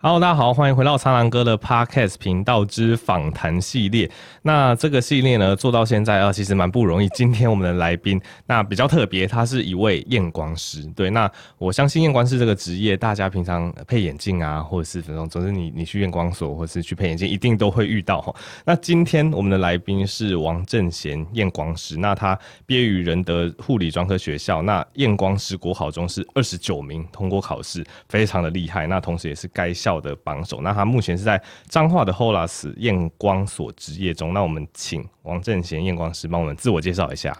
Hello，大家好，欢迎回到苍狼哥的 Podcast 频道之访谈系列。那这个系列呢，做到现在啊，其实蛮不容易。今天我们的来宾，那比较特别，他是一位验光师。对，那我相信验光师这个职业，大家平常配眼镜啊，或者是这种，总之你你去验光所，或者是去配眼镜，一定都会遇到哈。那今天我们的来宾是王正贤验光师。那他毕业于仁德护理专科学校，那验光师国考中是二十九名通过考试，非常的厉害。那同时也是该校。校的榜首，那他目前是在彰化的 Holas 验光所执业中。那我们请王正贤验光师帮我们自我介绍一下。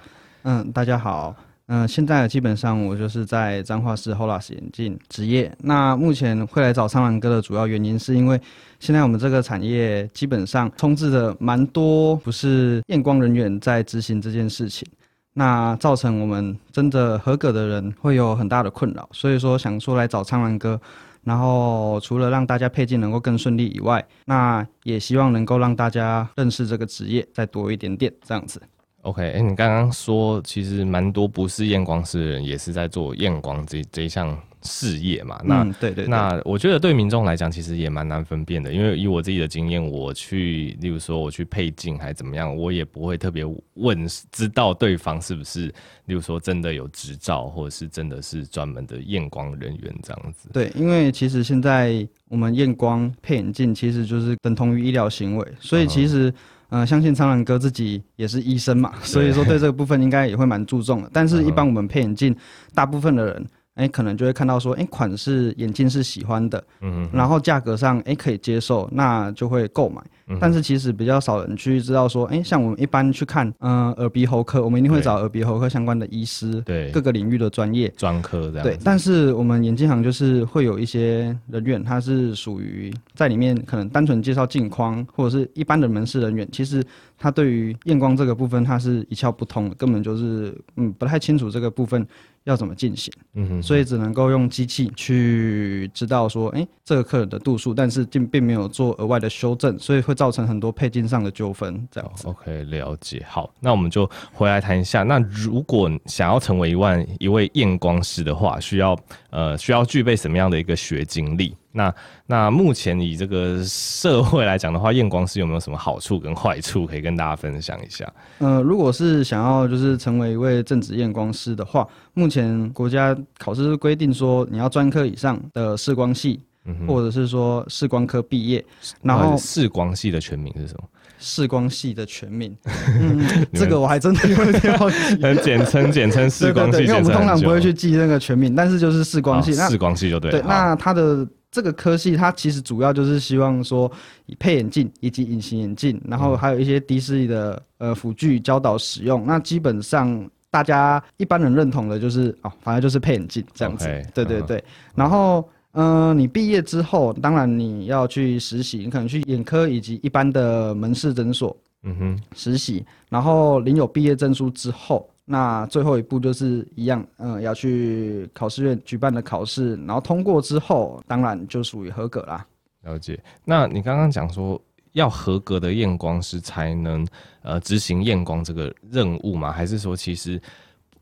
嗯，大家好，嗯、现在基本上我就是在彰化市 Holas 眼镜职业。那目前会来找苍兰哥的主要原因，是因为现在我们这个产业基本上充斥着蛮多不是验光人员在执行这件事情，那造成我们真的合格的人会有很大的困扰，所以说想说来找苍兰哥。然后除了让大家配镜能够更顺利以外，那也希望能够让大家认识这个职业再多一点点这样子。OK，哎，你刚刚说其实蛮多不是验光师的人也是在做验光这这一项。事业嘛，那、嗯、对，对对，那我觉得对民众来讲，其实也蛮难分辨的，因为以我自己的经验，我去，例如说我去配镜还是怎么样，我也不会特别问，知道对方是不是，例如说真的有执照，或者是真的是专门的验光人员这样子。对，因为其实现在我们验光配眼镜，其实就是等同于医疗行为，所以其实，嗯、呃，相信苍兰哥自己也是医生嘛，所以说对这个部分应该也会蛮注重的。但是，一般我们配眼镜，大部分的人。哎，可能就会看到说，哎，款式眼镜是喜欢的，嗯嗯，然后价格上，哎，可以接受，那就会购买。但是其实比较少人去知道说，哎，像我们一般去看，嗯，耳鼻喉科，我们一定会找耳鼻喉科相关的医师，对，各个领域的专业专科这样。对，但是我们眼镜行就是会有一些人员，他是属于在里面可能单纯介绍镜框，或者是一般的门市人员，其实他对于验光这个部分他是一窍不通的，根本就是嗯不太清楚这个部分要怎么进行，嗯哼，所以只能够用机器去知道说，哎，这个客人的度数，但是并并没有做额外的修正，所以会。造成很多配件上的纠纷，这样子。Oh, OK，了解。好，那我们就回来谈一下。那如果想要成为一万一位验光师的话，需要呃需要具备什么样的一个学经历？那那目前以这个社会来讲的话，验光师有没有什么好处跟坏处可以跟大家分享一下？呃，如果是想要就是成为一位正职验光师的话，目前国家考试规定说你要专科以上的视光系。或者是说视光科毕业，然后视光系的全名是什么？视光系的全名，嗯，这个我还真的有点好奇。简称简称视光系，因为我们通常不会去记那个全名，但是就是视光系。视光系就对。对，那它的这个科系，它其实主要就是希望说，配眼镜以及隐形眼镜，然后还有一些低视力的呃辅具教导使用。那基本上大家一般人认同的就是哦，反正就是配眼镜这样子。对对对，然后。嗯、呃，你毕业之后，当然你要去实习，你可能去眼科以及一般的门市诊所，嗯哼，实习，然后领有毕业证书之后，那最后一步就是一样，嗯、呃，要去考试院举办的考试，然后通过之后，当然就属于合格啦。了解。那你刚刚讲说要合格的验光师才能呃执行验光这个任务吗？还是说其实？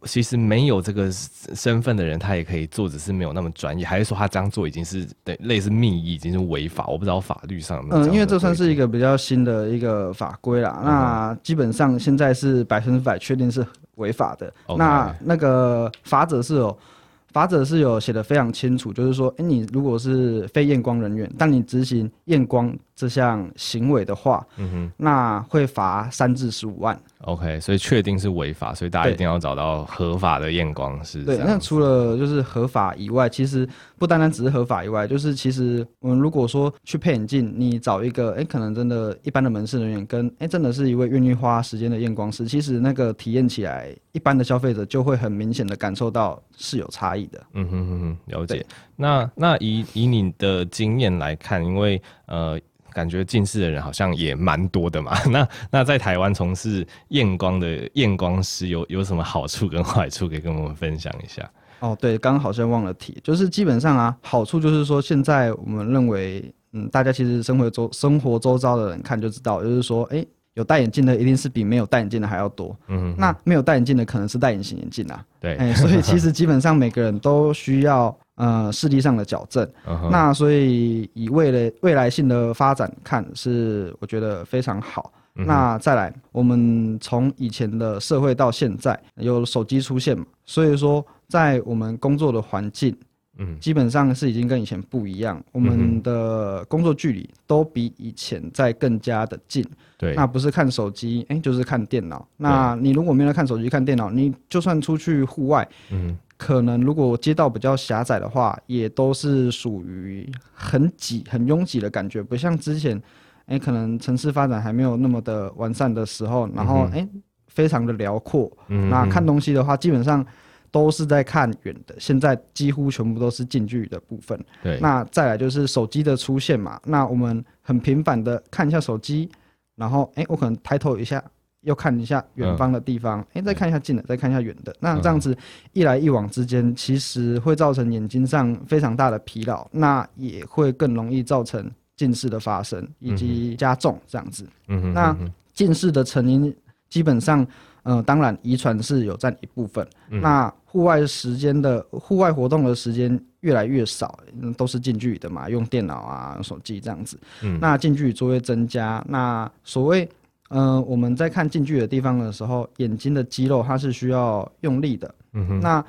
其实没有这个身份的人，他也可以做，只是没有那么专业，还是说他这样做已经是对类似密医，已经是违法？我不知道法律上有有。嗯，因为这算是一个比较新的一个法规啦。嗯、那基本上现在是百分之百确定是违法的。那那个法则是有法则是有写的非常清楚，就是说，哎，你如果是非验光人员，但你执行验光这项行为的话，嗯哼，那会罚三至十五万。OK，所以确定是违法，所以大家一定要找到合法的验光师。对，那除了就是合法以外，其实不单单只是合法以外，就是其实我们如果说去配眼镜，你找一个哎、欸，可能真的一般的门市人员跟哎、欸，真的是一位愿意花时间的验光师，其实那个体验起来，一般的消费者就会很明显的感受到是有差异的。嗯哼哼哼，了解。那那以以你的经验来看，因为呃。感觉近视的人好像也蛮多的嘛。那那在台湾从事验光的验光师有有什么好处跟坏处可以跟我们分享一下？哦，对，刚刚好像忘了提，就是基本上啊，好处就是说，现在我们认为，嗯，大家其实生活周生活周遭的人看就知道，就是说，哎、有戴眼镜的一定是比没有戴眼镜的还要多。嗯，那没有戴眼镜的可能是戴隐形眼镜啊。对，哎、欸，所以其实 基本上每个人都需要呃视力上的矫正。嗯、那所以以未来未来性的发展看，是我觉得非常好。嗯、那再来，我们从以前的社会到现在有手机出现嘛，所以说在我们工作的环境。嗯，基本上是已经跟以前不一样，我们的工作距离都比以前在更加的近。对，那不是看手机，哎、欸，就是看电脑。那你如果没有看手机、看电脑，你就算出去户外，嗯，可能如果街道比较狭窄的话，也都是属于很挤、很拥挤的感觉，不像之前，哎、欸，可能城市发展还没有那么的完善的时候，然后哎、欸，非常的辽阔。嗯，那看东西的话，基本上。都是在看远的，现在几乎全部都是近距离的部分。对，那再来就是手机的出现嘛，那我们很频繁的看一下手机，然后哎、欸，我可能抬头一下，又看一下远方的地方，哎、嗯欸，再看一下近的，再看一下远的，那这样子一来一往之间，其实会造成眼睛上非常大的疲劳，那也会更容易造成近视的发生以及加重这样子。嗯哼，那近视的成因基本上。嗯、呃，当然，遗传是有占一部分。嗯、那户外时间的户外活动的时间越来越少，都是近距离的嘛，用电脑啊、用手机这样子。嗯、那近距离就会增加。那所谓，嗯、呃，我们在看近距离的地方的时候，眼睛的肌肉它是需要用力的。那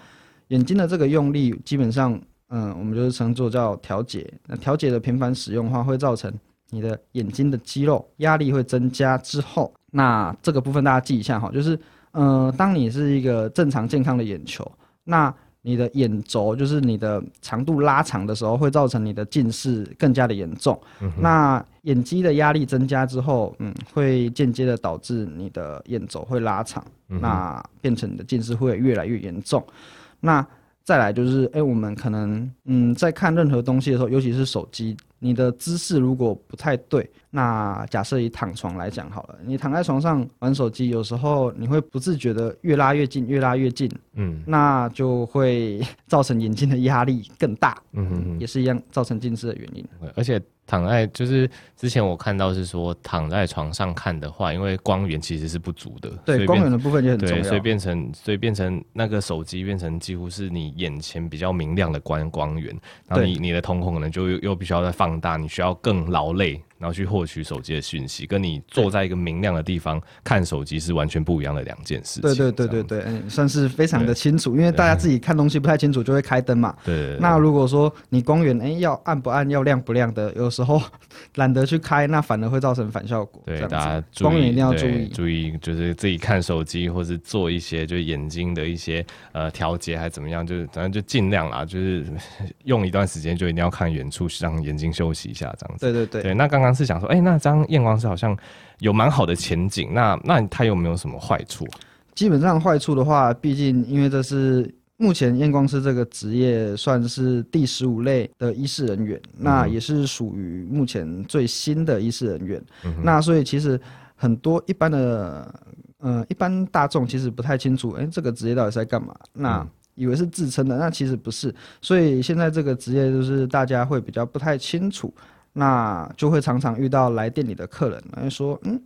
眼睛的这个用力，基本上，嗯、呃，我们就是称作叫调节。那调节的频繁使用的话，会造成你的眼睛的肌肉压力会增加之后。那这个部分大家记一下哈，就是，呃，当你是一个正常健康的眼球，那你的眼轴就是你的长度拉长的时候，会造成你的近视更加的严重。嗯、那眼肌的压力增加之后，嗯，会间接的导致你的眼轴会拉长，嗯、那变成你的近视会越来越严重。那再来就是，哎、欸，我们可能，嗯，在看任何东西的时候，尤其是手机，你的姿势如果不太对，那假设以躺床来讲好了，你躺在床上玩手机，有时候你会不自觉的越拉越近，越拉越近，嗯，那就会 造成眼睛的压力更大，嗯哼哼，也是一样造成近视的原因，而且。躺在就是之前我看到是说躺在床上看的话，因为光源其实是不足的，对，光源的部分就很重要，对，所以变成所以变成那个手机变成几乎是你眼前比较明亮的光光源，然后你你的瞳孔可能就又又必须要再放大，你需要更劳累。然后去获取手机的讯息，跟你坐在一个明亮的地方看手机是完全不一样的两件事情。对对对对对，嗯，算是非常的清楚，因为大家自己看东西不太清楚，就会开灯嘛。对。那如果说你光源哎要暗不暗，要亮不亮的，有时候 懒得去开，那反而会造成反效果。对，大家光源一定要注意，注意就是自己看手机，或是做一些就是眼睛的一些呃调节，还是怎么样，就是反正就尽量啦，就是 用一段时间就一定要看远处，让眼睛休息一下这样子。对对对。对，那刚刚。是想说，哎、欸，那张验光师好像有蛮好的前景，那那他有没有什么坏处？基本上坏处的话，毕竟因为这是目前验光师这个职业算是第十五类的医师人员，嗯、那也是属于目前最新的医师人员。嗯、那所以其实很多一般的，呃，一般大众其实不太清楚，哎、欸，这个职业到底是在干嘛？那以为是自称的，那其实不是。所以现在这个职业就是大家会比较不太清楚。那就会常常遇到来店里的客人，来说，嗯，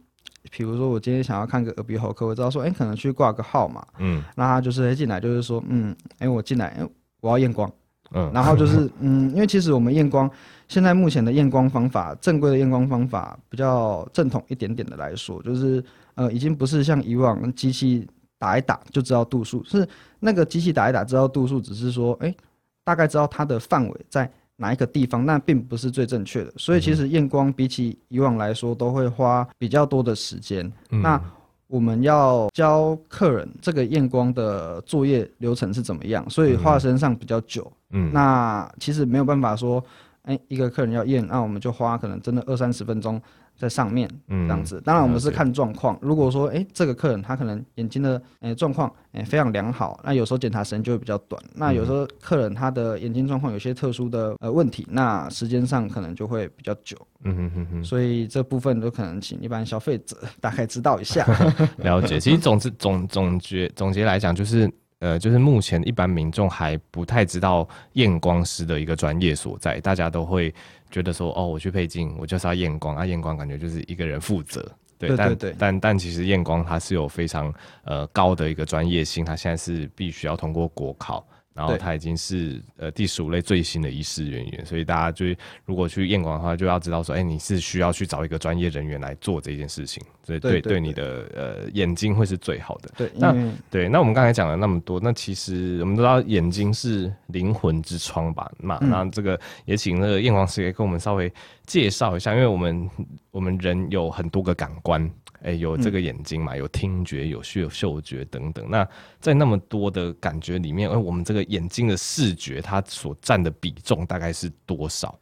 比如说我今天想要看个耳鼻喉科，我知道说，哎、欸，可能去挂个号嘛，嗯，那他就是进来就是说，嗯，哎、欸，我进来，哎，我要验光，嗯，然后就是，嗯，因为其实我们验光现在目前的验光方法，正规的验光方法比较正统一点点的来说，就是，呃，已经不是像以往机器打一打就知道度数，是那个机器打一打知道度数，只是说，哎、欸，大概知道它的范围在。哪一个地方，那并不是最正确的，所以其实验光比起以往来说，都会花比较多的时间。嗯、那我们要教客人这个验光的作业流程是怎么样，所以花身上比较久。嗯，那其实没有办法说，哎、欸，一个客人要验，那我们就花可能真的二三十分钟。在上面，嗯，这样子。当然，我们是看状况。如果说，哎，这个客人他可能眼睛的，哎，状况，哎，非常良好，那有时候检查时间就会比较短。那有时候客人他的眼睛状况有些特殊的呃问题，那时间上可能就会比较久。嗯哼哼哼。所以这部分都可能请一般消费者大概知道一下。了解。其实总之总总结总结来讲，就是呃，就是目前一般民众还不太知道验光师的一个专业所在，大家都会。觉得说哦，我去配镜，我就是要验光啊，验光感觉就是一个人负责，对，对对对但但但其实验光它是有非常呃高的一个专业性，它现在是必须要通过国考。然后他已经是呃第十五类最新的医师人员，所以大家就如果去验光的话，就要知道说，哎，你是需要去找一个专业人员来做这件事情，所以对对，你的呃眼睛会是最好的。对，那对，那我们刚才讲了那么多，那其实我们都知道眼睛是灵魂之窗吧？那、嗯、那这个也请那个验光师也跟我们稍微介绍一下，因为我们我们人有很多个感官。哎、欸，有这个眼睛嘛？有听觉，有嗅嗅觉等等。那在那么多的感觉里面，而我们这个眼睛的视觉，它所占的比重大概是多少？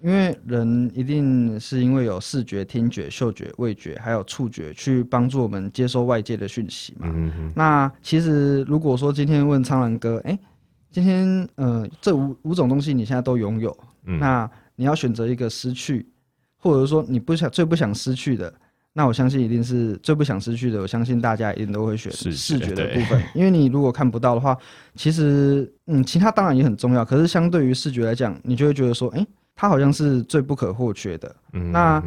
因为人一定是因为有视觉、听觉、嗅觉、味觉，还有触觉，去帮助我们接收外界的讯息嘛。那其实如果说今天问苍兰哥，哎、欸，今天呃这五五种东西你现在都拥有，嗯，那你要选择一个失去，或者说你不想最不想失去的？那我相信一定是最不想失去的。我相信大家一定都会选视觉的部分，因为你如果看不到的话，其实嗯，其他当然也很重要。可是相对于视觉来讲，你就会觉得说，哎、欸，它好像是最不可或缺的。嗯，那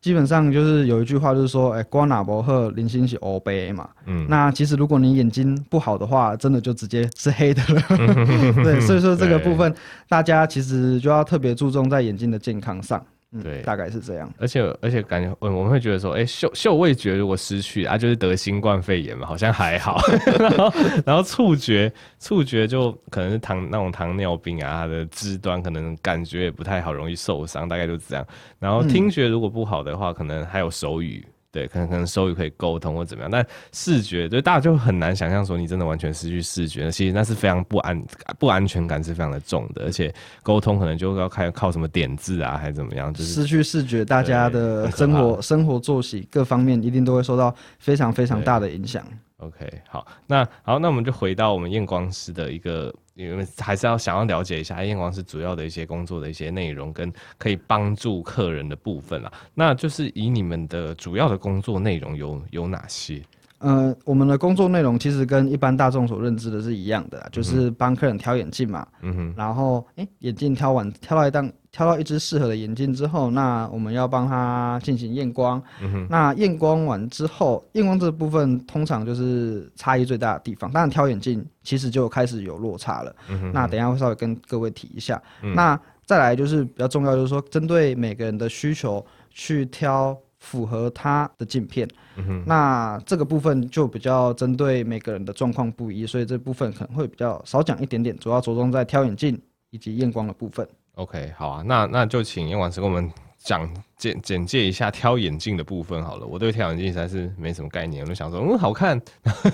基本上就是有一句话就是说，哎、欸，光哪伯赫零星是欧杯嘛。嗯，那其实如果你眼睛不好的话，真的就直接是黑的了。对，所以说这个部分大家其实就要特别注重在眼睛的健康上。对、嗯，大概是这样。而且而且感觉，我我们会觉得说，哎、欸，嗅嗅味觉如果失去啊，就是得新冠肺炎嘛，好像还好。然后然后触觉触觉就可能是糖那种糖尿病啊，它的肢端可能感觉也不太好，容易受伤，大概就这样。然后听觉如果不好的话，可能还有手语。对，可能可能手语可以沟通或怎么样，但视觉，对大家就很难想象说你真的完全失去视觉，其实那是非常不安不安全感是非常的重的，而且沟通可能就要看靠什么点字啊，还是怎么样，就是失去视觉，大家的生活生活作息各方面一定都会受到非常非常大的影响。OK，好，那好，那我们就回到我们验光师的一个，因为还是要想要了解一下验光师主要的一些工作的一些内容跟可以帮助客人的部分啦。那就是以你们的主要的工作内容有有哪些？呃，我们的工作内容其实跟一般大众所认知的是一样的，就是帮客人挑眼镜嘛。嗯哼。然后，哎、欸，眼镜挑完，挑到一档，挑到一只适合的眼镜之后，那我们要帮他进行验光。嗯哼。那验光完之后，验光这个部分通常就是差异最大的地方。当然，挑眼镜其实就开始有落差了。嗯哼。那等一下会稍微跟各位提一下。嗯。那再来就是比较重要，就是说针对每个人的需求去挑。符合他的镜片，嗯，那这个部分就比较针对每个人的状况不一，所以这部分可能会比较少讲一点点，主要着重在挑眼镜以及验光的部分。OK，好啊，那那就请验光师给我们讲。简简介一下挑眼镜的部分好了，我对挑眼镜实在是没什么概念，我就想说，嗯，好看，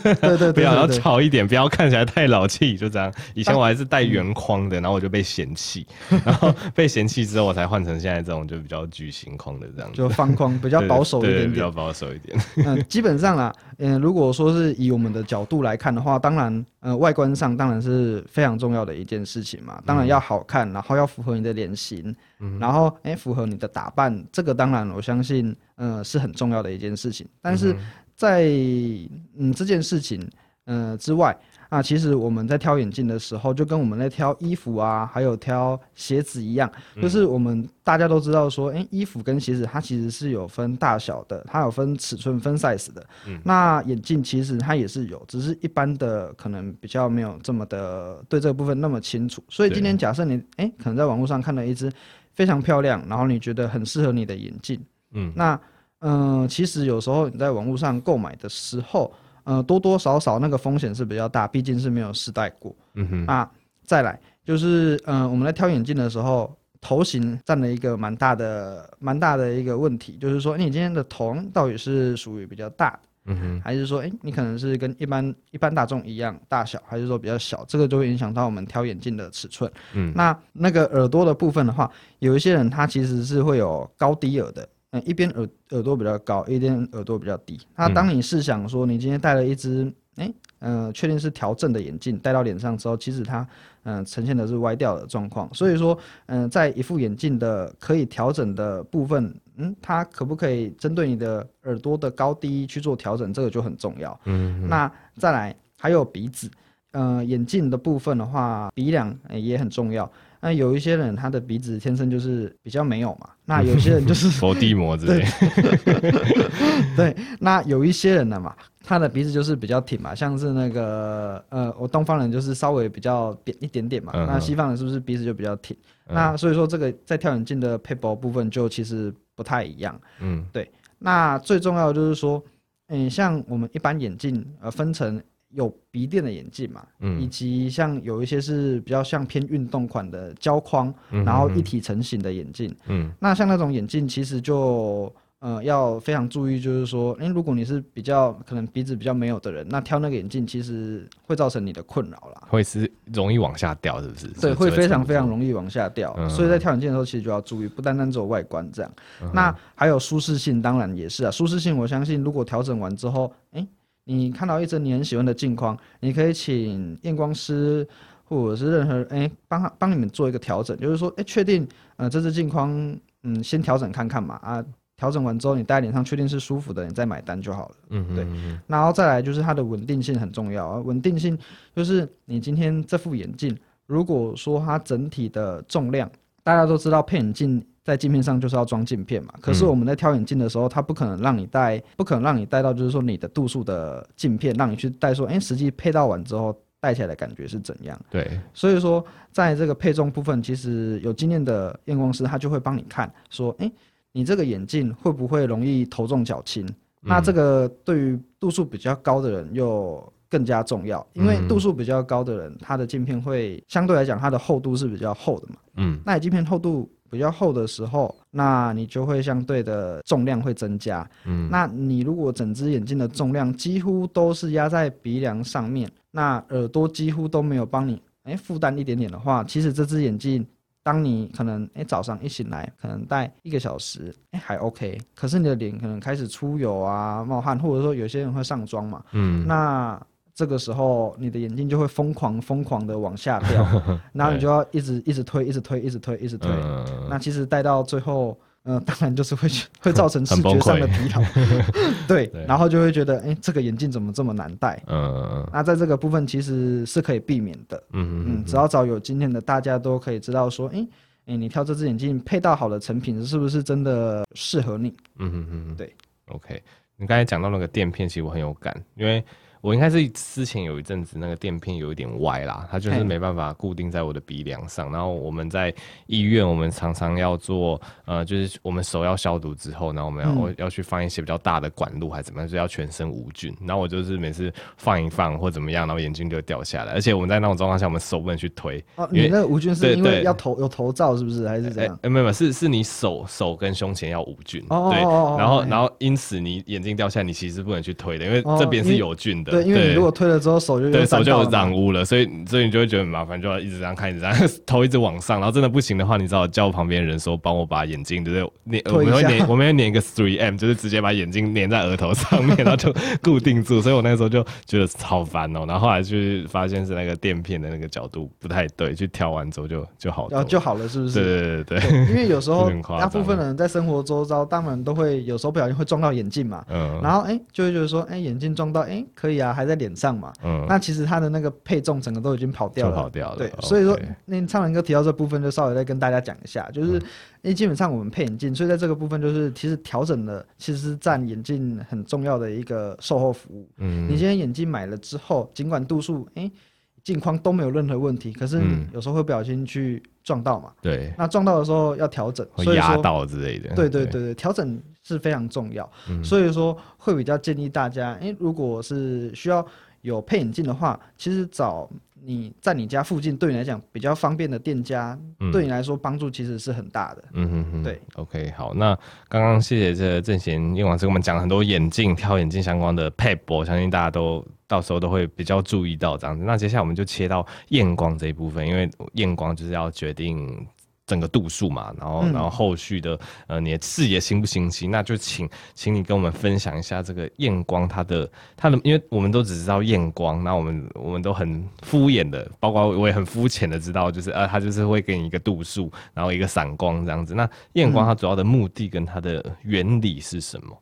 对对，对，不要要潮一点，不要看起来太老气，就这样。以前我还是戴圆框的，然后我就被嫌弃，然后被嫌弃之后，我才换成现在这种就比较矩形框的这样，就方框比较保守一点比较保守一点。嗯，基本上啦，嗯，如果说是以我们的角度来看的话，当然，呃，外观上当然是非常重要的一件事情嘛，当然要好看，然后要符合你的脸型，嗯，然后哎，符合你的打扮，这个当然我相。信，呃，是很重要的一件事情。但是在嗯这件事情，呃之外啊，其实我们在挑眼镜的时候，就跟我们在挑衣服啊，还有挑鞋子一样，就是我们大家都知道说，诶、欸，衣服跟鞋子它其实是有分大小的，它有分尺寸、分 size 的。嗯那眼镜其实它也是有，只是一般的可能比较没有这么的对这个部分那么清楚。所以今天假设你诶、欸，可能在网络上看了一只非常漂亮，然后你觉得很适合你的眼镜。嗯，那嗯、呃，其实有时候你在网络上购买的时候，呃，多多少少那个风险是比较大，毕竟是没有试戴过。嗯哼。那再来就是，嗯、呃，我们在挑眼镜的时候，头型占了一个蛮大的、蛮大的一个问题，就是说，你今天的头到底是属于比较大的，嗯哼，还是说，哎，你可能是跟一般一般大众一样大小，还是说比较小？这个就会影响到我们挑眼镜的尺寸。嗯，那那个耳朵的部分的话，有一些人他其实是会有高低耳的。嗯，一边耳耳朵比较高，一边耳朵比较低。那当你试想说，你今天戴了一只，哎、欸，嗯、呃，确定是调正的眼镜，戴到脸上之后，其实它，嗯、呃，呈现的是歪掉的状况。所以说，嗯、呃，在一副眼镜的可以调整的部分，嗯，它可不可以针对你的耳朵的高低去做调整，这个就很重要。嗯，那再来还有鼻子，呃，眼镜的部分的话，鼻梁也很重要。那有一些人他的鼻子天生就是比较没有嘛，那有些人就是 佛地魔之类。对，那有一些人呢嘛，他的鼻子就是比较挺嘛，像是那个呃，我东方人就是稍微比较扁一点点嘛，嗯、那西方人是不是鼻子就比较挺？嗯、那所以说这个在跳眼镜的配包部分就其实不太一样。嗯，对。那最重要的就是说，嗯，像我们一般眼镜呃分成。有鼻垫的眼镜嘛，嗯，以及像有一些是比较像偏运动款的胶框，然后一体成型的眼镜，嗯，那像那种眼镜其实就呃要非常注意，就是说，哎、欸，如果你是比较可能鼻子比较没有的人，那挑那个眼镜其实会造成你的困扰啦，会是容易往下掉，是不是？对，会非常非常容易往下掉，嗯、所以在挑眼镜的时候其实就要注意，不单单只有外观这样，嗯、那还有舒适性，当然也是啊，舒适性我相信如果调整完之后，哎、欸。你看到一只你很喜欢的镜框，你可以请验光师或者是任何哎帮他帮你们做一个调整，就是说哎确定呃这只镜框嗯先调整看看嘛啊调整完之后你戴在脸上确定是舒服的，你再买单就好了。嗯，对。然后再来就是它的稳定性很重要啊，稳定性就是你今天这副眼镜，如果说它整体的重量，大家都知道配眼镜。在镜片上就是要装镜片嘛，可是我们在挑眼镜的时候，它不可能让你戴，不可能让你戴到就是说你的度数的镜片，让你去戴说，哎，实际配到完之后戴起来的感觉是怎样？对，所以说在这个配重部分，其实有经验的验光师他就会帮你看，说，哎，你这个眼镜会不会容易头重脚轻？那这个对于度数比较高的人又更加重要，因为度数比较高的人，他的镜片会相对来讲它的厚度是比较厚的嘛。嗯，那你镜片厚度。比较厚的时候，那你就会相对的重量会增加。嗯，那你如果整只眼镜的重量几乎都是压在鼻梁上面，那耳朵几乎都没有帮你哎负担一点点的话，其实这只眼镜，当你可能哎早上一醒来，可能戴一个小时，哎还 OK，可是你的脸可能开始出油啊、冒汗，或者说有些人会上妆嘛。嗯，那。这个时候，你的眼镜就会疯狂疯狂的往下掉，然后你就要一直一直推，一直推，一直推，一直推。嗯、那其实戴到最后，嗯、呃，当然就是会 会造成视觉上的疲劳。对，对然后就会觉得，哎，这个眼镜怎么这么难戴？嗯，那在这个部分其实是可以避免的。嗯嗯，只要找有经验的，大家都可以知道说，哎哎，你挑这只眼镜配到好的成品，是不是真的适合你？嗯嗯嗯，对。OK，你刚才讲到那个垫片，其实我很有感，因为。我应该是之前有一阵子那个垫片有一点歪啦，它就是没办法固定在我的鼻梁上。然后我们在医院，我们常常要做，呃，就是我们手要消毒之后，然后我们要、嗯、要去放一些比较大的管路还是怎么样，就要全身无菌。然后我就是每次放一放或怎么样，然后眼镜就掉下来。而且我们在那种状况下，我们手不能去推。哦，你那个无菌是因为要头有头罩是不是还是怎样？欸、没有没有，是是你手手跟胸前要无菌。哦，对，然后然后因此你眼镜掉下来，你其实不能去推的，因为这边是有菌的。对，因为你如果推了之后手就对手就有染污了，所以所以你就会觉得很麻烦，就要一直这样看，一直这样 头一直往上，然后真的不行的话，你只好叫旁边人说帮我把眼镜，对不对？粘我们会粘我们会粘一个 three m，就是直接把眼镜粘在额头上面，然后就固定住。所以我那个时候就觉得超烦哦，然后后来去发现是那个垫片的那个角度不太对，去调完之后就就好了，就好了，是不是？对对对对，因为有时候 大部分人在生活周遭，当然都会有时候不小心会撞到眼镜嘛，嗯，然后哎就会觉得说哎眼镜撞到哎可以啊，还在脸上嘛，嗯，那其实。它的那个配重整个都已经跑掉了，跑掉了。对，所以说那唱完歌提到这部分，就稍微再跟大家讲一下，就是因为基本上我们配眼镜，所以在这个部分就是其实调整的其实是占眼镜很重要的一个售后服务。嗯，你今天眼镜买了之后，尽管度数哎镜框都没有任何问题，可是有时候会不小心去撞到嘛。对，那撞到的时候要调整，会压到之类的。对对对对，调整是非常重要。所以说会比较建议大家，哎，如果是需要。有配眼镜的话，其实找你在你家附近，对你来讲比较方便的店家，嗯、对你来说帮助其实是很大的。嗯哼哼，对。OK，好，那刚刚谢谢这个正贤英老师给我们讲了很多眼镜挑眼镜相关的撇步，我相信大家都到时候都会比较注意到这样子。那接下来我们就切到验光这一部分，因为验光就是要决定。整个度数嘛，然后然后后续的呃，你的视野清不清晰？那就请请你跟我们分享一下这个验光它的它的，因为我们都只知道验光，那我们我们都很敷衍的，包括我也很肤浅的知道，就是呃，它就是会给你一个度数，然后一个散光这样子。那验光它主要的目的跟它的原理是什么？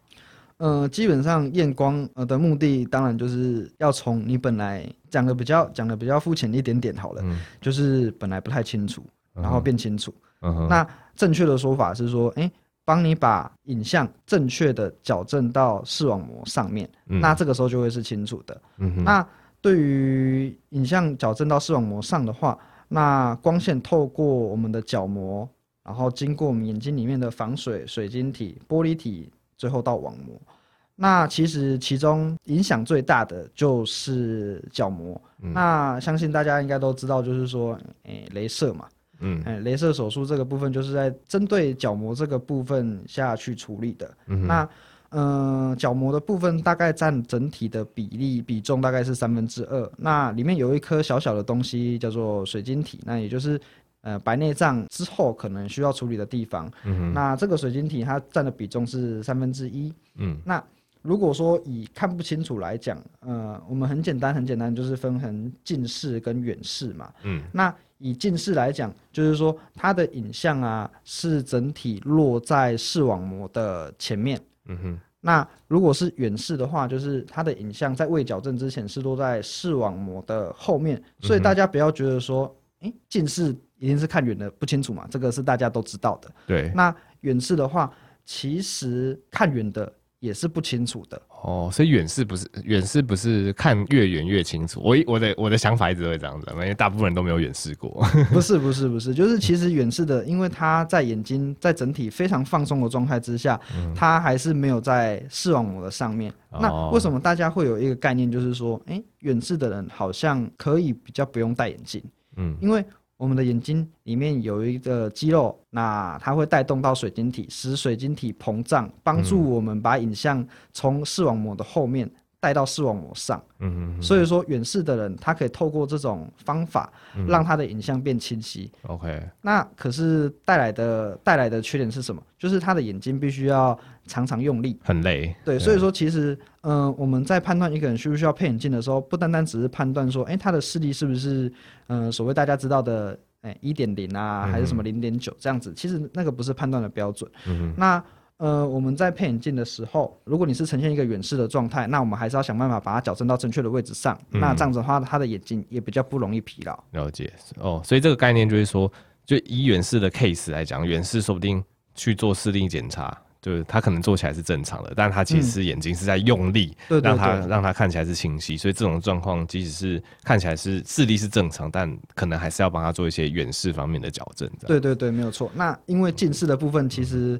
嗯、呃，基本上验光呃的目的，当然就是要从你本来讲的比较讲的比较肤浅一点点好了，嗯、就是本来不太清楚。然后变清楚。嗯。那正确的说法是说，哎、欸，帮你把影像正确的矫正到视网膜上面，嗯、那这个时候就会是清楚的。嗯。那对于影像矫正到视网膜上的话，那光线透过我们的角膜，然后经过我们眼睛里面的防水水晶体、玻璃体，最后到网膜。那其实其中影响最大的就是角膜。嗯、那相信大家应该都知道，就是说，诶、欸，镭射嘛，嗯，诶、欸，镭射手术这个部分就是在针对角膜这个部分下去处理的。嗯、那，嗯、呃，角膜的部分大概占整体的比例比重大概是三分之二。那里面有一颗小小的东西叫做水晶体，那也就是呃白内障之后可能需要处理的地方。嗯，那这个水晶体它占的比重是三分之一。嗯，那。如果说以看不清楚来讲，呃，我们很简单，很简单，就是分成近视跟远视嘛。嗯。那以近视来讲，就是说它的影像啊是整体落在视网膜的前面。嗯哼。那如果是远视的话，就是它的影像在未矫正之前是落在视网膜的后面。所以大家不要觉得说，诶，近视一定是看远的不清楚嘛，这个是大家都知道的。对。那远视的话，其实看远的。也是不清楚的哦，所以远视不是远视不是看越远越清楚。我我的我的想法一直会这样子，因为大部分人都没有远视过。不是不是不是，就是其实远视的，因为它在眼睛在整体非常放松的状态之下，嗯、它还是没有在视网膜的上面。哦、那为什么大家会有一个概念，就是说，哎、欸，远视的人好像可以比较不用戴眼镜？嗯，因为。我们的眼睛里面有一个肌肉，那它会带动到水晶体，使水晶体膨胀，帮助我们把影像从视网膜的后面带到视网膜上。嗯嗯。所以说远视的人，他可以透过这种方法，让他的影像变清晰。OK。那可是带来的带来的缺点是什么？就是他的眼睛必须要常常用力，很累。对，所以说其实，嗯、呃，我们在判断一个人需不需要配眼镜的时候，不单单只是判断说，哎、欸，他的视力是不是，嗯、呃，所谓大家知道的，哎，一点零啊，还是什么零点九这样子，其实那个不是判断的标准。嗯哼。那呃，我们在配眼镜的时候，如果你是呈现一个远视的状态，那我们还是要想办法把它矫正到正确的位置上。嗯、那这样子的话，他的眼睛也比较不容易疲劳。了解哦，所以这个概念就是说，就以远视的 case 来讲，远视说不定去做视力检查。就是他可能做起来是正常的，但他其实眼睛是在用力，让他让他看起来是清晰。所以这种状况，即使是看起来是视力是正常，但可能还是要帮他做一些远视方面的矫正。对对对，没有错。那因为近视的部分，其实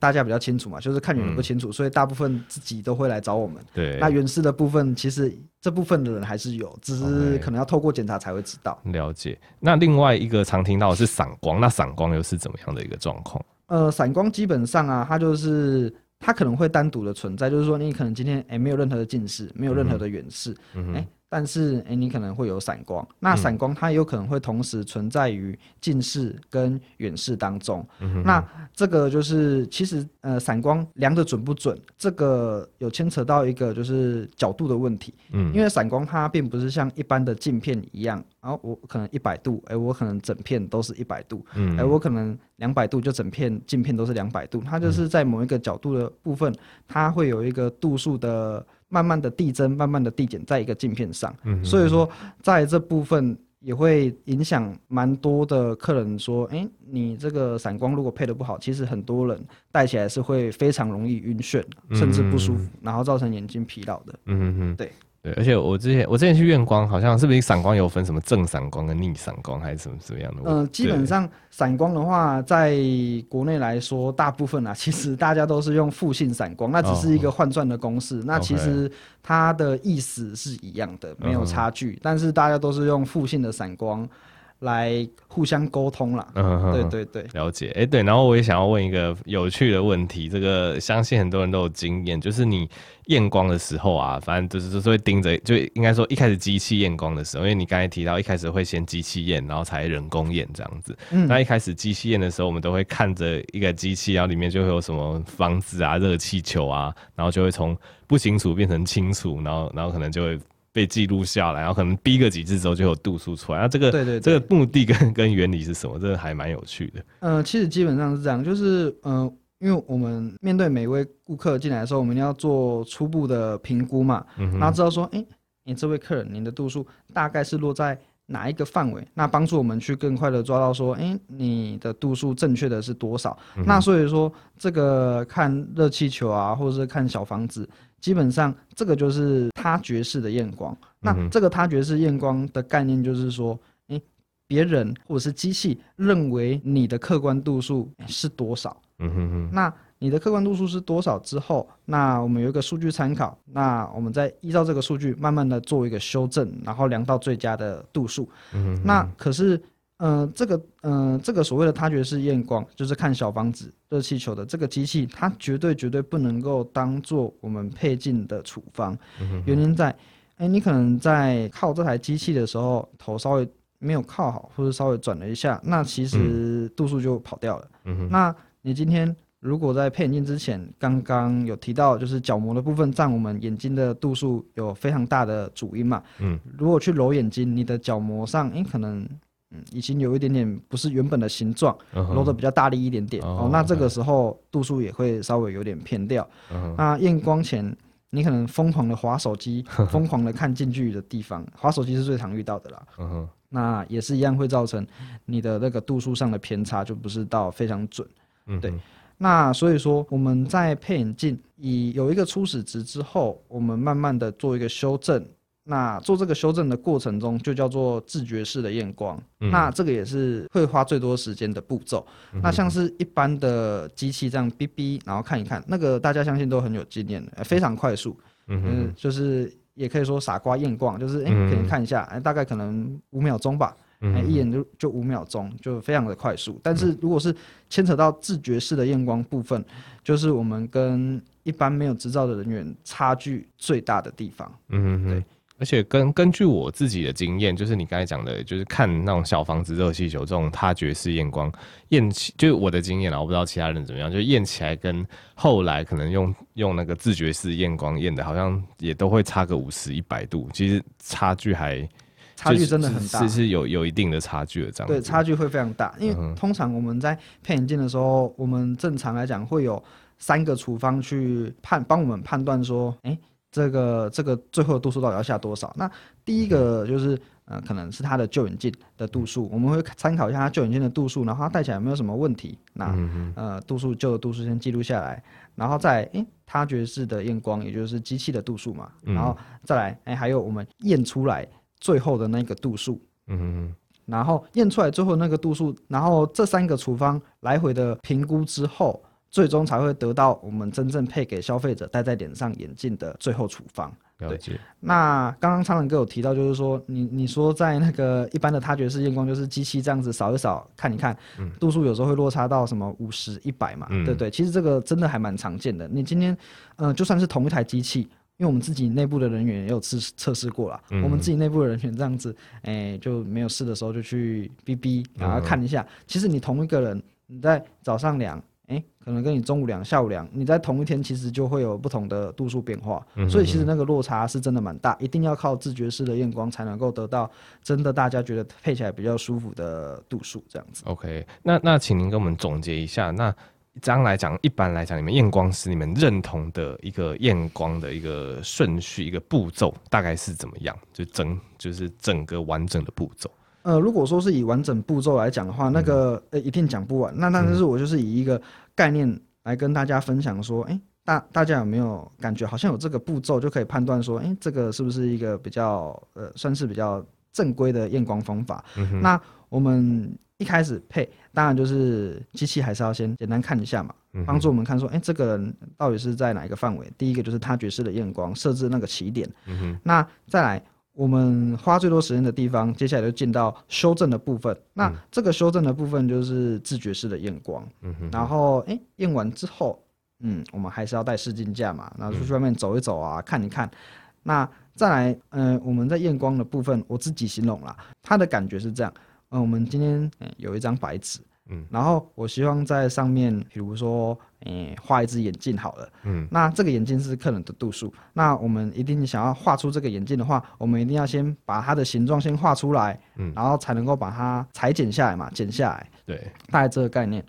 大家比较清楚嘛，就是看远的不清楚，所以大部分自己都会来找我们。对。那远视的部分，其实这部分的人还是有，只是可能要透过检查才会知道。了解。那另外一个常听到的是散光，那散光又是怎么样的一个状况？呃，散光基本上啊，它就是它可能会单独的存在，就是说你可能今天哎、欸、没有任何的近视，没有任何的远视，哎、嗯。欸但是，诶、欸，你可能会有散光。那散光它有可能会同时存在于近视跟远视当中。那这个就是，其实，呃，散光量的准不准，这个有牵扯到一个就是角度的问题。嗯。因为散光它并不是像一般的镜片一样，然后我可能一百度，诶、欸，我可能整片都是一百度。嗯。诶，我可能两百度就整片镜片都是两百度。它就是在某一个角度的部分，它会有一个度数的。慢慢的递增，慢慢的递减，在一个镜片上，所以说在这部分也会影响蛮多的客人说，哎、欸，你这个散光如果配的不好，其实很多人戴起来是会非常容易晕眩，甚至不舒服，嗯、然后造成眼睛疲劳的。嗯嗯嗯，对。对，而且我之前我之前去验光，好像是不是散光有分什么正散光跟逆散光，还是什么什么样的？嗯、呃，基本上散光的话，在国内来说，大部分啊，其实大家都是用负性散光，那只是一个换算的公式，哦、那其实它的意思是一样的，没有差距，嗯、但是大家都是用负性的散光。来互相沟通啦，嗯哼，对对对，了解。哎、欸，对，然后我也想要问一个有趣的问题，这个相信很多人都有经验，就是你验光的时候啊，反正就是就是会盯着，就应该说一开始机器验光的时候，因为你刚才提到一开始会先机器验，然后才人工验这样子。嗯，那一开始机器验的时候，我们都会看着一个机器，然后里面就会有什么房子啊、热气球啊，然后就会从不清楚变成清楚，然后然后可能就会。被记录下来，然后可能逼个几次之后就有度数出来。那这个对对对，这个目的跟跟原理是什么？这个还蛮有趣的。嗯、呃，其实基本上是这样，就是嗯、呃，因为我们面对每一位顾客进来的时候，我们要做初步的评估嘛，嗯、哼然后知道说，哎，你这位客人，您的度数大概是落在哪一个范围，那帮助我们去更快的抓到说，哎，你的度数正确的是多少？嗯、那所以说，这个看热气球啊，或者是看小房子，基本上这个就是他爵士的验光。嗯、那这个他爵士验光的概念就是说，哎，别人或者是机器认为你的客观度数是多少？嗯哼哼。那你的客观度数是多少之后，那我们有一个数据参考，那我们再依照这个数据慢慢的做一个修正，然后量到最佳的度数。嗯哼，那可是，呃，这个，呃，这个所谓的他觉是验光，就是看小房子、热气球的这个机器，它绝对绝对不能够当做我们配镜的处方。嗯，原因在，哎，你可能在靠这台机器的时候，头稍微没有靠好，或者稍微转了一下，那其实度数就跑掉了。嗯，那你今天。如果在配眼镜之前，刚刚有提到，就是角膜的部分占我们眼睛的度数有非常大的主因嘛。嗯。如果去揉眼睛，你的角膜上，哎、欸，可能嗯已经有一点点不是原本的形状，揉的比较大力一点点哦，哦。那这个时候度数也会稍微有点偏掉。嗯。那验光前，你可能疯狂的划手机，疯狂的看近距离的地方，划手机是最常遇到的啦。嗯。那也是一样会造成你的那个度数上的偏差，就不是到非常准。嗯。对。那所以说，我们在配眼镜以有一个初始值之后，我们慢慢的做一个修正。那做这个修正的过程中，就叫做自觉式的验光。嗯。那这个也是会花最多时间的步骤。嗯。那像是一般的机器这样哔哔，然后看一看，那个大家相信都很有经验的，非常快速。嗯，嗯就是也可以说傻瓜验光，就是哎，给你看一下，哎，大概可能五秒钟吧。嗯、一眼就就五秒钟，就非常的快速。但是如果是牵扯到自觉式的验光部分，就是我们跟一般没有执照的人员差距最大的地方。嗯哼，对。而且根根据我自己的经验，就是你刚才讲的，就是看那种小房子热气球这种他爵士验光验起，就是我的经验啦，我不知道其他人怎么样，就验起来跟后来可能用用那个自觉式验光验的，好像也都会差个五十一百度，其实差距还。差距真的很大，其实有有一定的差距的这样。对，差距会非常大，因为通常我们在配眼镜的时候，我们正常来讲会有三个处方去判，帮我们判断说，哎、欸，这个这个最后的度数到底要下多少？那第一个就是，呃，可能是他的旧眼镜的度数，我们会参考一下他旧眼镜的度数，然后他戴起来有没有什么问题？那呃，度数旧的度数先记录下来，然后再诶，他爵士的验光，也就是机器的度数嘛，然后再来诶，还有我们验出来。最后的那个度数，嗯哼，然后验出来最后那个度数，然后这三个处方来回的评估之后，最终才会得到我们真正配给消费者戴在脸上眼镜的最后处方。了解。那刚刚苍蓝哥有提到，就是说你你说在那个一般的他觉式验光，就是机器这样子扫一扫看一看，嗯，度数有时候会落差到什么五十一百嘛，嗯，对对，其实这个真的还蛮常见的。你今天，呃，就算是同一台机器。因为我们自己内部的人员也有测测试过了，嗯，我们自己内部的人员这样子，哎、欸，就没有试的时候就去哔哔，然后看一下，嗯。其实你同一个人，你在早上量，哎、欸，可能跟你中午量、下午量，你在同一天其实就会有不同的度数变化，嗯。所以其实那个落差是真的蛮大，一定要靠自觉式的验光才能够得到真的大家觉得配起来比较舒服的度数这样子。OK，那那请您跟我们总结一下那。这样来讲，一般来讲，你们验光师你们认同的一个验光的一个顺序、一个步骤，大概是怎么样？就整就是整个完整的步骤。呃，如果说是以完整步骤来讲的话，那个呃一定讲不完。那但是我就是以一个概念来跟大家分享说，哎、嗯，大大家有没有感觉好像有这个步骤就可以判断说，哎，这个是不是一个比较呃算是比较正规的验光方法？嗯、那我们。一开始配，当然就是机器还是要先简单看一下嘛，帮助我们看说，哎、欸，这个人到底是在哪一个范围？第一个就是他爵士的验光设置那个起点，嗯，那再来我们花最多时间的地方，接下来就进到修正的部分。那这个修正的部分就是自觉式的验光，嗯，然后哎验、欸、完之后，嗯，我们还是要带试镜架嘛，然后出去外面走一走啊，看一看。那再来，嗯、呃，我们在验光的部分，我自己形容啦，它的感觉是这样。嗯，我们今天有一张白纸，嗯，然后我希望在上面，比如说，诶，画一只眼镜好了，嗯，那这个眼镜是客人的度数，那我们一定想要画出这个眼镜的话，我们一定要先把它的形状先画出来，嗯，然后才能够把它裁剪下来嘛，剪下来，对，大概这个概念。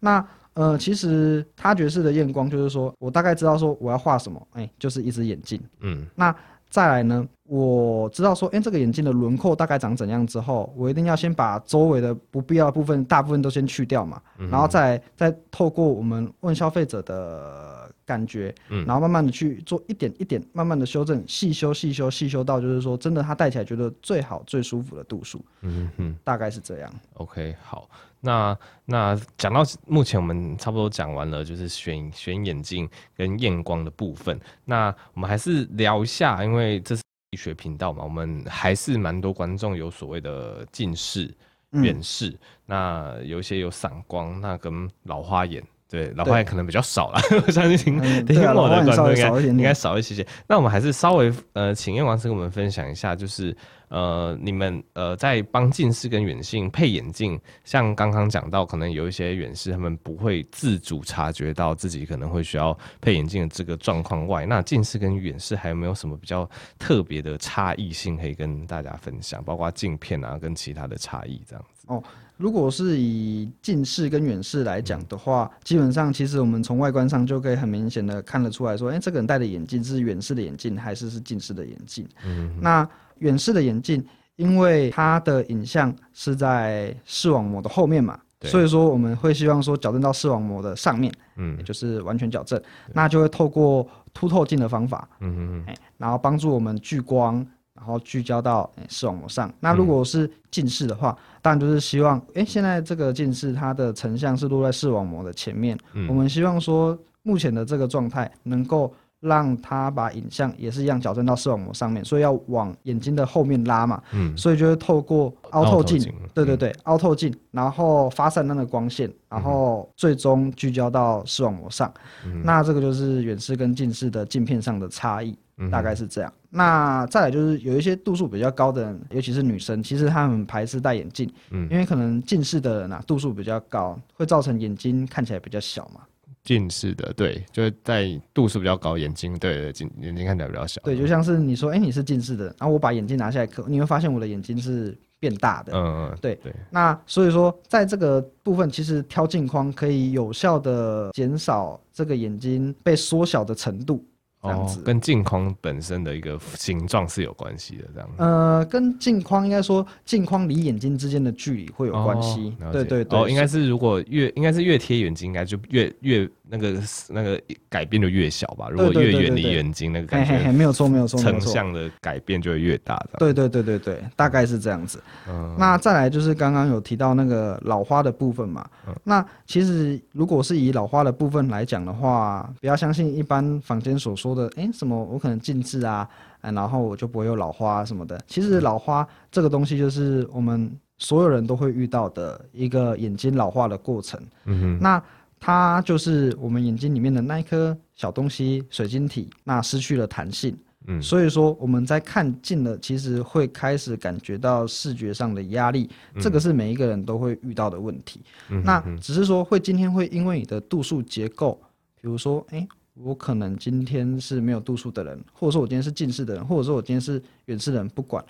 那呃，其实他爵士的验光就是说我大概知道说我要画什么，哎，就是一只眼镜，嗯，那再来呢，我知道说，哎、欸，这个眼镜的轮廓大概长怎样之后，我一定要先把周围的不必要的部分，大部分都先去掉嘛，嗯、然后再再透过我们问消费者的感觉，嗯，然后慢慢的去做一点一点，慢慢的修正，细修细修细修到就是说，真的他戴起来觉得最好最舒服的度数，嗯哼，大概是这样。OK，好，那那讲到目前我们差不多讲完了，就是选选眼镜跟验光的部分，那我们还是聊一下，因为这是。医学频道嘛，我们还是蛮多观众有所谓的近视、远视，嗯、那有一些有散光，那跟老花眼。对，老花眼可能比较少了，我相信听我的观众应该应该少一些些。那我们还是稍微呃，请叶王师跟我们分享一下，就是呃，你们呃在帮近视跟远视配眼镜，像刚刚讲到，可能有一些远视他们不会自主察觉到自己可能会需要配眼镜的这个状况外，那近视跟远视还有没有什么比较特别的差异性可以跟大家分享？包括镜片啊，跟其他的差异这样子。哦。如果是以近视跟远视来讲的话，嗯、基本上其实我们从外观上就可以很明显的看得出来说，哎、欸，这个人戴的眼镜是远视的眼镜还是是近视的眼镜？嗯，那远视的眼镜，因为它的影像是在视网膜的后面嘛，所以说我们会希望说矫正到视网膜的上面，嗯，也就是完全矫正，那就会透过凸透镜的方法，嗯嗯、欸，然后帮助我们聚光。然后聚焦到视网膜上。那如果是近视的话，嗯、当然就是希望，哎，现在这个近视它的成像是落在视网膜的前面。嗯、我们希望说，目前的这个状态能够让它把影像也是一样矫正到视网膜上面，所以要往眼睛的后面拉嘛。嗯。所以就会透过凹透镜，透对对对，嗯、凹透镜，然后发散那个光线，然后最终聚焦到视网膜上。嗯、那这个就是远视跟近视的镜片上的差异。大概是这样。那再来就是有一些度数比较高的人，尤其是女生，其实她们排斥戴眼镜，嗯，因为可能近视的人啊度数比较高，会造成眼睛看起来比较小嘛。近视的，对，就是在度数比较高，眼睛对眼睛眼睛看起来比较小。对，就像是你说，哎、欸，你是近视的，然后我把眼镜拿下来，可你会发现我的眼睛是变大的。嗯嗯，对对。那所以说，在这个部分，其实挑镜框可以有效的减少这个眼睛被缩小的程度。这样子，哦，跟镜框本身的一个形状是有关系的，这样子。呃，跟镜框应该说，镜框离眼睛之间的距离会有关系。哦，对对对。哦，应该是如果越应该是越贴眼睛，应该就越越。那个那个改变就越小吧，如果越远离眼睛，那个感觉没有错没有错，成像的改变就会越大。对对对对对，大概是这样子。嗯，那再来就是刚刚有提到那个老花的部分嘛。嗯，那其实如果是以老花的部分来讲的话，不要相信一般坊间所说的，哎、欸，什么我可能近视啊，然后我就不会有老花什么的。其实老花这个东西就是我们所有人都会遇到的一个眼睛老化的过程。嗯哼，那。它就是我们眼睛里面的那一颗小东西，水晶体，那失去了弹性，嗯，所以说我们在看近了，其实会开始感觉到视觉上的压力，嗯、这个是每一个人都会遇到的问题。嗯、那只是说会今天会因为你的度数结构，比如说，哎、欸，我可能今天是没有度数的人，或者说我今天是近视的人，或者说我今天是远视的人，不管。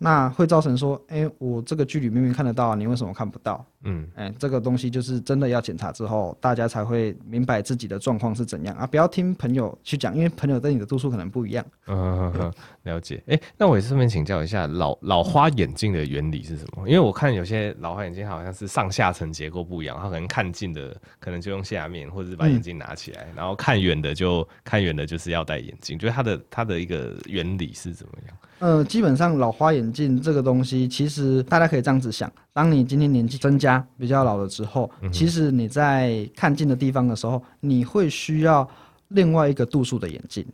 那会造成说，哎、欸，我这个距离明明看得到，你为什么看不到？嗯，哎、欸，这个东西就是真的要检查之后，大家才会明白自己的状况是怎样啊！不要听朋友去讲，因为朋友对你的度数可能不一样。嗯，嗯了解。哎、欸，那我也顺便请教一下，老老花眼镜的原理是什么？因为我看有些老花眼镜好像是上下层结构不一样，它可能看近的可能就用下面，或者是把眼镜拿起来，嗯、然后看远的就看远的就是要戴眼镜，就是它的它的一个原理是怎么样？呃，基本上老花眼镜这个东西，其实大家可以这样子想：当你今天年纪增加，比较老了之后，嗯、其实你在看近的地方的时候，你会需要另外一个度数的眼镜。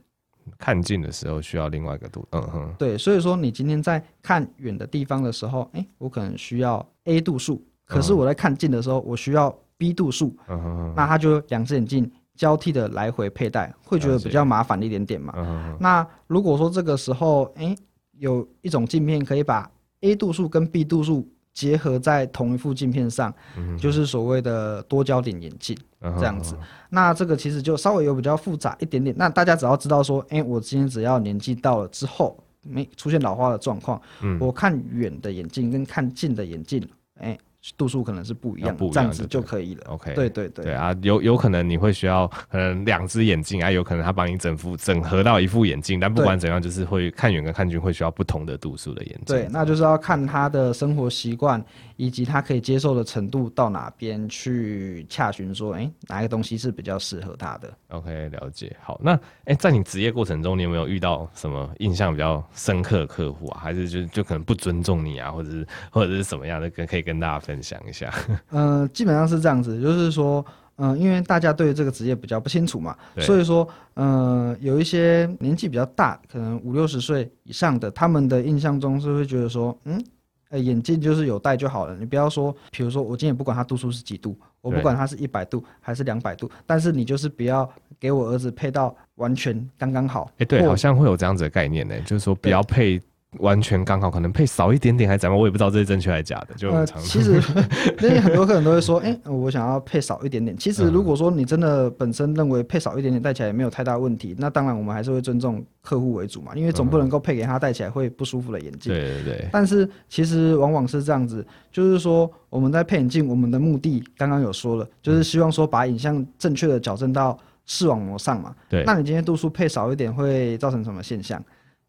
看近的时候需要另外一个度，嗯哼，对。所以说，你今天在看远的地方的时候，哎、欸，我可能需要 A 度数，可是我在看近的时候，我需要 B 度数，嗯哼，那它就两只眼镜交替的来回佩戴，会觉得比较麻烦一点点嘛。那如果说这个时候，哎、欸。有一种镜片可以把 A 度数跟 B 度数结合在同一副镜片上，嗯、就是所谓的多焦点眼镜，这样子。那这个其实就稍微有比较复杂一点点。那大家只要知道说，哎、欸，我今天只要年纪到了之后没出现老花的状况，嗯、我看远的眼镜跟看近的眼镜，哎、欸，度数可能是不一样，不一样这样子就可以了。OK，对对对，对啊，有有可能你会需要可能两只眼镜啊，有可能他帮你整副整合到一副眼镜，但不管怎样，就是会看远跟看近会需要不同的度数的眼镜。对，那就是要看他的生活习惯以及他可以接受的程度到哪边去洽询说，哎、欸，哪一个东西是比较适合他的。OK，了解。好，那哎、欸，在你职业过程中，你有没有遇到什么印象比较深刻的客户啊？还是就就可能不尊重你啊，或者是或者是什么样的，跟可以跟大家分享。分享一下，嗯、呃，基本上是这样子，就是说，嗯、呃，因为大家对这个职业比较不清楚嘛，所以说，嗯、呃，有一些年纪比较大，可能五六十岁以上的，他们的印象中是会觉得说，嗯，呃，眼镜就是有戴就好了，你不要说，比如说我今天也不管它度数是几度，我不管它是一百度还是两百度，但是你就是不要给我儿子配到完全刚刚好。哎、欸，对，好像会有这样子的概念呢，就是说不要配。完全刚好，可能配少一点点还是怎么，我也不知道这是正确还是假的。就很常、呃、其实，因为很多客人都会说，哎、欸，我想要配少一点点。其实，如果说你真的本身认为配少一点点戴起来也没有太大问题，那当然我们还是会尊重客户为主嘛，因为总不能够配给他戴起来会不舒服的眼镜。对对对。但是其实往往是这样子，就是说我们在配眼镜，我们的目的刚刚有说了，就是希望说把影像正确的矫正到视网膜上嘛。对。那你今天度数配少一点会造成什么现象？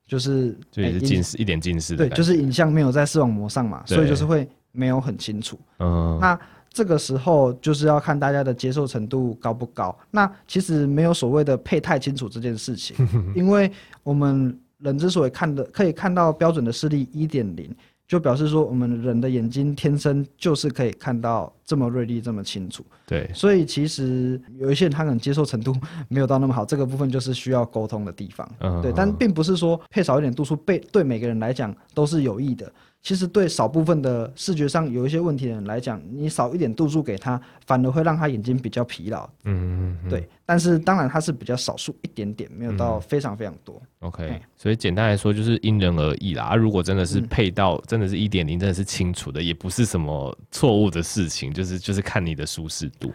就是就是近视、欸、一点近视，对，就是影像没有在视网膜上嘛，所以就是会没有很清楚。嗯，那这个时候就是要看大家的接受程度高不高。那其实没有所谓的配太清楚这件事情，因为我们人之所以看的可以看到标准的视力一点零。就表示说，我们人的眼睛天生就是可以看到这么锐利、这么清楚。对，所以其实有一些人他可能接受程度没有到那么好，这个部分就是需要沟通的地方。嗯，对，但并不是说配少一点度数，被对每个人来讲都是有益的。其实对少部分的视觉上有一些问题的人来讲，你少一点度数给他，反而会让他眼睛比较疲劳。嗯嗯，对。但是当然他是比较少数一点点，没有到非常非常多。嗯、OK，所以简单来说就是因人而异啦。啊，如果真的是配到真的是一点零，真的是清楚的，也不是什么错误的事情，就是就是看你的舒适度。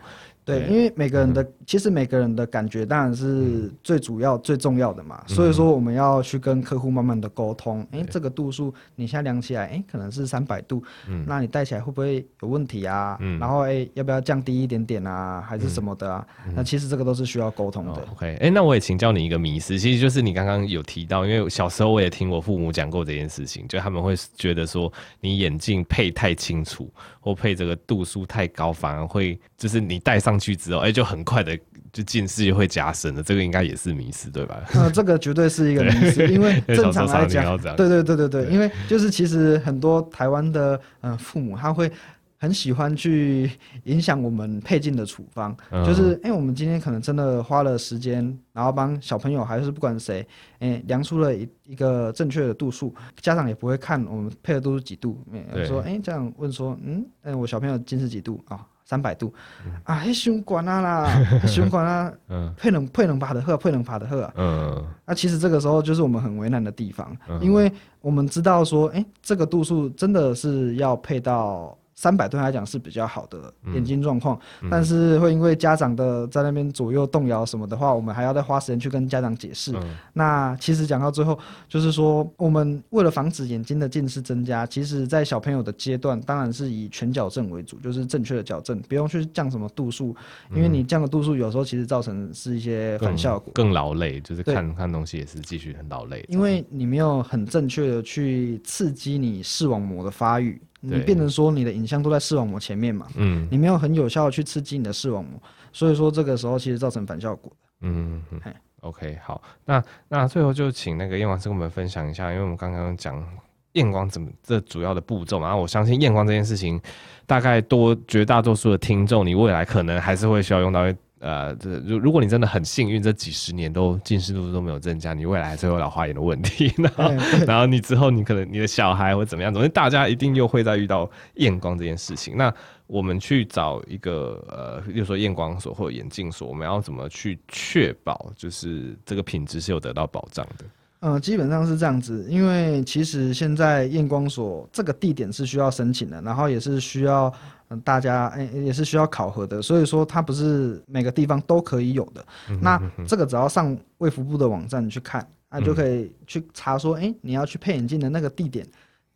对，因为每个人的、嗯、其实每个人的感觉当然是最主要、最重要的嘛，嗯、所以说我们要去跟客户慢慢的沟通。哎、嗯，这个度数你现在量起来，哎，可能是三百度，嗯，那你戴起来会不会有问题啊？嗯，然后哎，要不要降低一点点啊？还是什么的啊？嗯、那其实这个都是需要沟通的。哦、OK，哎，那我也请教你一个迷思，其实就是你刚刚有提到，因为小时候我也听我父母讲过这件事情，就他们会觉得说你眼镜配太清楚，或配这个度数太高，反而会就是你戴上去之后，哎，就很快的就近视就会加深了。这个应该也是迷思，对吧？呃，这个绝对是一个迷思，因为 正常来讲，对对对对对，因为就是其实很多台湾的嗯、呃、父母他会。很喜欢去影响我们配镜的处方，嗯、就是哎、欸，我们今天可能真的花了时间，然后帮小朋友还是不管谁，哎、欸，量出了一一个正确的度数，家长也不会看我们配的度数几度，对说哎、欸，这样问说，嗯，哎、欸，我小朋友近视几度啊？三百度，嗯、啊，还胸管啊啦，伤管啊，嗯，配能配能爬的喝，配能爬的喝，嗯，那其实这个时候就是我们很为难的地方，嗯、因为我们知道说，哎、欸，这个度数真的是要配到。三百对他来讲是比较好的眼睛状况，嗯、但是会因为家长的在那边左右动摇什么的话，我们还要再花时间去跟家长解释。嗯、那其实讲到最后，就是说我们为了防止眼睛的近视增加，其实在小朋友的阶段，当然是以全矫正为主，就是正确的矫正，不用去降什么度数，因为你降的度数有时候其实造成是一些反效果，更劳累，就是看看东西也是继续很劳累，因为你没有很正确的去刺激你视网膜的发育。你变成说你的影像都在视网膜前面嘛，嗯，你没有很有效的去刺激你的视网膜，所以说这个时候其实造成反效果的。嗯嗯嘿，OK，好，那那最后就请那个验光师跟我们分享一下，因为我们刚刚讲验光怎么这主要的步骤嘛，然后我相信验光这件事情，大概多绝大多数的听众，你未来可能还是会需要用到。呃，这如如果你真的很幸运，这几十年都近视度都没有增加，你未来还是有老花眼的问题。然后，然后你之后你可能你的小孩会怎么样？总之，大家一定又会再遇到验光这件事情。那我们去找一个呃，比如说验光所或者眼镜所，我们要怎么去确保就是这个品质是有得到保障的？嗯、呃，基本上是这样子，因为其实现在验光所这个地点是需要申请的，然后也是需要。大家诶、欸、也是需要考核的，所以说它不是每个地方都可以有的。嗯、哼哼那这个只要上卫福部的网站去看，那、嗯、就可以去查说，诶、欸，你要去配眼镜的那个地点，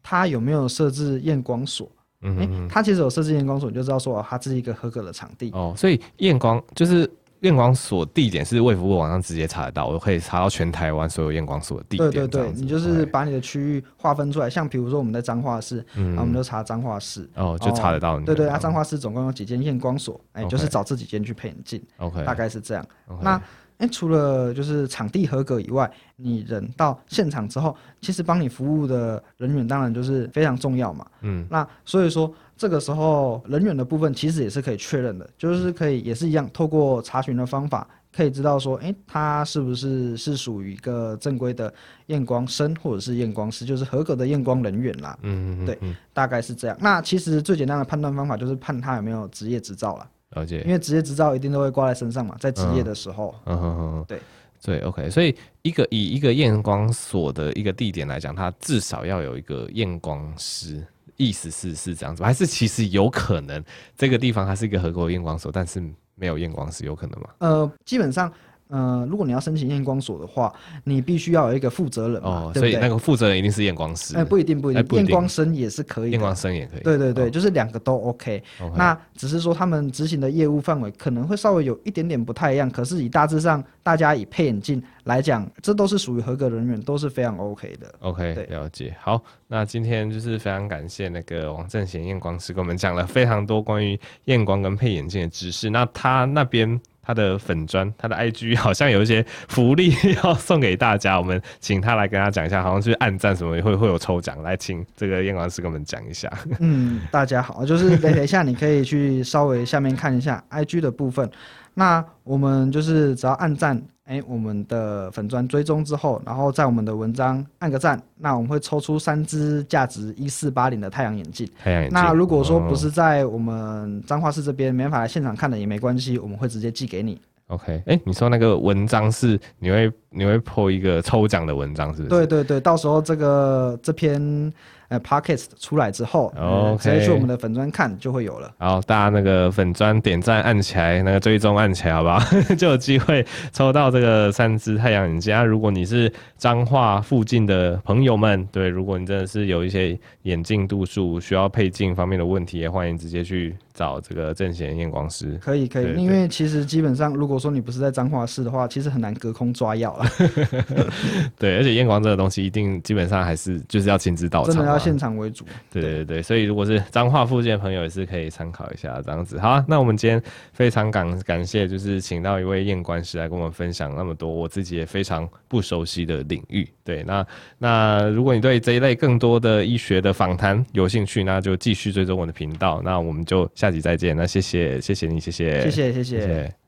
它有没有设置验光所？嗯，哎、欸，它其实有设置验光所，你就知道说哦，它是一个合格的场地。哦，所以验光就是。验光所地点是卫福部网上直接查得到，我可以查到全台湾所有验光所的地点。对对对，你就是把你的区域划分出来，像比如说我们在彰化市，嗯，我们就查彰化市，哦，就查得到。对对，啊，彰化市总共有几间验光所，哎、欸，就是找这几间去配眼镜，OK，大概是这样。那哎、欸，除了就是场地合格以外，你人到现场之后，其实帮你服务的人员当然就是非常重要嘛。嗯，那所以说这个时候人员的部分其实也是可以确认的，就是可以也是一样，透过查询的方法可以知道说，哎、欸，他是不是是属于一个正规的验光生或者是验光师，就是合格的验光人员啦。嗯嗯，对，大概是这样。那其实最简单的判断方法就是判他有没有职业执照了。了解，因为职业执照一定都会挂在身上嘛，在职业的时候。嗯哼哼，对对，OK。所以一个以一个验光所的一个地点来讲，它至少要有一个验光师，意思是是这样子，还是其实有可能这个地方它是一个合格的验光所，但是没有验光师，有可能吗？呃，基本上。呃，如果你要申请验光所的话，你必须要有一个负责人嘛，哦，对对，所以那个负责人一定是验光师。哎、欸，不一定，不一定，验光生也是可以，验光生也可以。对对对，哦、就是两个都 OK。那只是说他们执行的业务范围可能会稍微有一点点不太一样，可是以大致上，大家以配眼镜来讲，这都是属于合格人员，都是非常 OK 的。OK，了解。好，那今天就是非常感谢那个王正贤验光师跟我们讲了非常多关于验光跟配眼镜的知识。那他那边。他的粉砖，他的 IG 好像有一些福利 要送给大家，我们请他来跟他讲一下，好像是暗赞什么会会有抽奖，来请这个验光师跟我们讲一下。嗯，大家好，就是等一下你可以去稍微下面看一下 IG 的部分，那我们就是只要暗赞。哎，我们的粉砖追踪之后，然后在我们的文章按个赞，那我们会抽出三只价值一四八零的太阳眼镜。太阳眼镜。那如果说不是在我们彰化市这边，没办法来现场看的也没关系，我们会直接寄给你。OK，哎，你说那个文章是你会你会 po 一个抽奖的文章，是不是？对对对，到时候这个这篇。呃，Podcast 出来之后，OK，直接去我们的粉砖看就会有了。好，大家那个粉砖点赞按起来，那个追踪按起来，好不好？就有机会抽到这个三只太阳眼镜啊！如果你是彰化附近的朋友们，对，如果你真的是有一些眼镜度数需要配镜方面的问题，也欢迎直接去找这个正贤验光师。可以，可以，因为其实基本上，如果说你不是在彰化市的话，其实很难隔空抓药了。对，而且验光这个东西，一定基本上还是就是要亲自到场。要现场为主，对对对，所以如果是彰化附近的朋友也是可以参考一下这样子。好啊，那我们今天非常感感谢，就是请到一位验官师来跟我们分享那么多我自己也非常不熟悉的领域。对，那那如果你对这一类更多的医学的访谈有兴趣，那就继续追踪我的频道。那我们就下集再见。那谢谢谢谢你，谢谢谢谢谢谢。谢谢